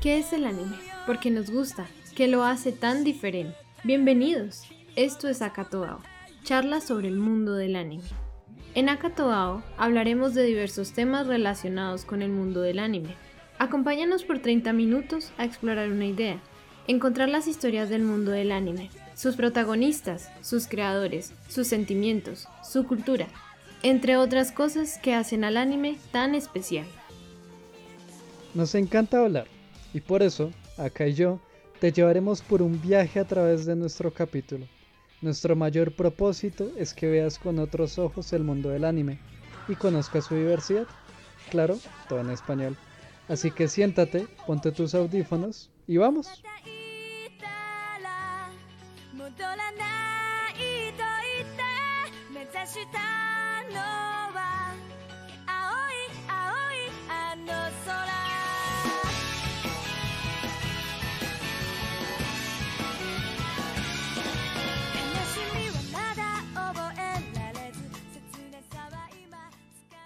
¿Qué es el anime? Porque nos gusta, ¿Qué lo hace tan diferente. Bienvenidos, esto es Akatoao, charla sobre el mundo del anime. En Akatoao hablaremos de diversos temas relacionados con el mundo del anime. Acompáñanos por 30 minutos a explorar una idea, encontrar las historias del mundo del anime, sus protagonistas, sus creadores, sus sentimientos, su cultura, entre otras cosas que hacen al anime tan especial. Nos encanta hablar y por eso, acá y yo, te llevaremos por un viaje a través de nuestro capítulo. Nuestro mayor propósito es que veas con otros ojos el mundo del anime y conozcas su diversidad. Claro, todo en español. Así que siéntate, ponte tus audífonos y vamos.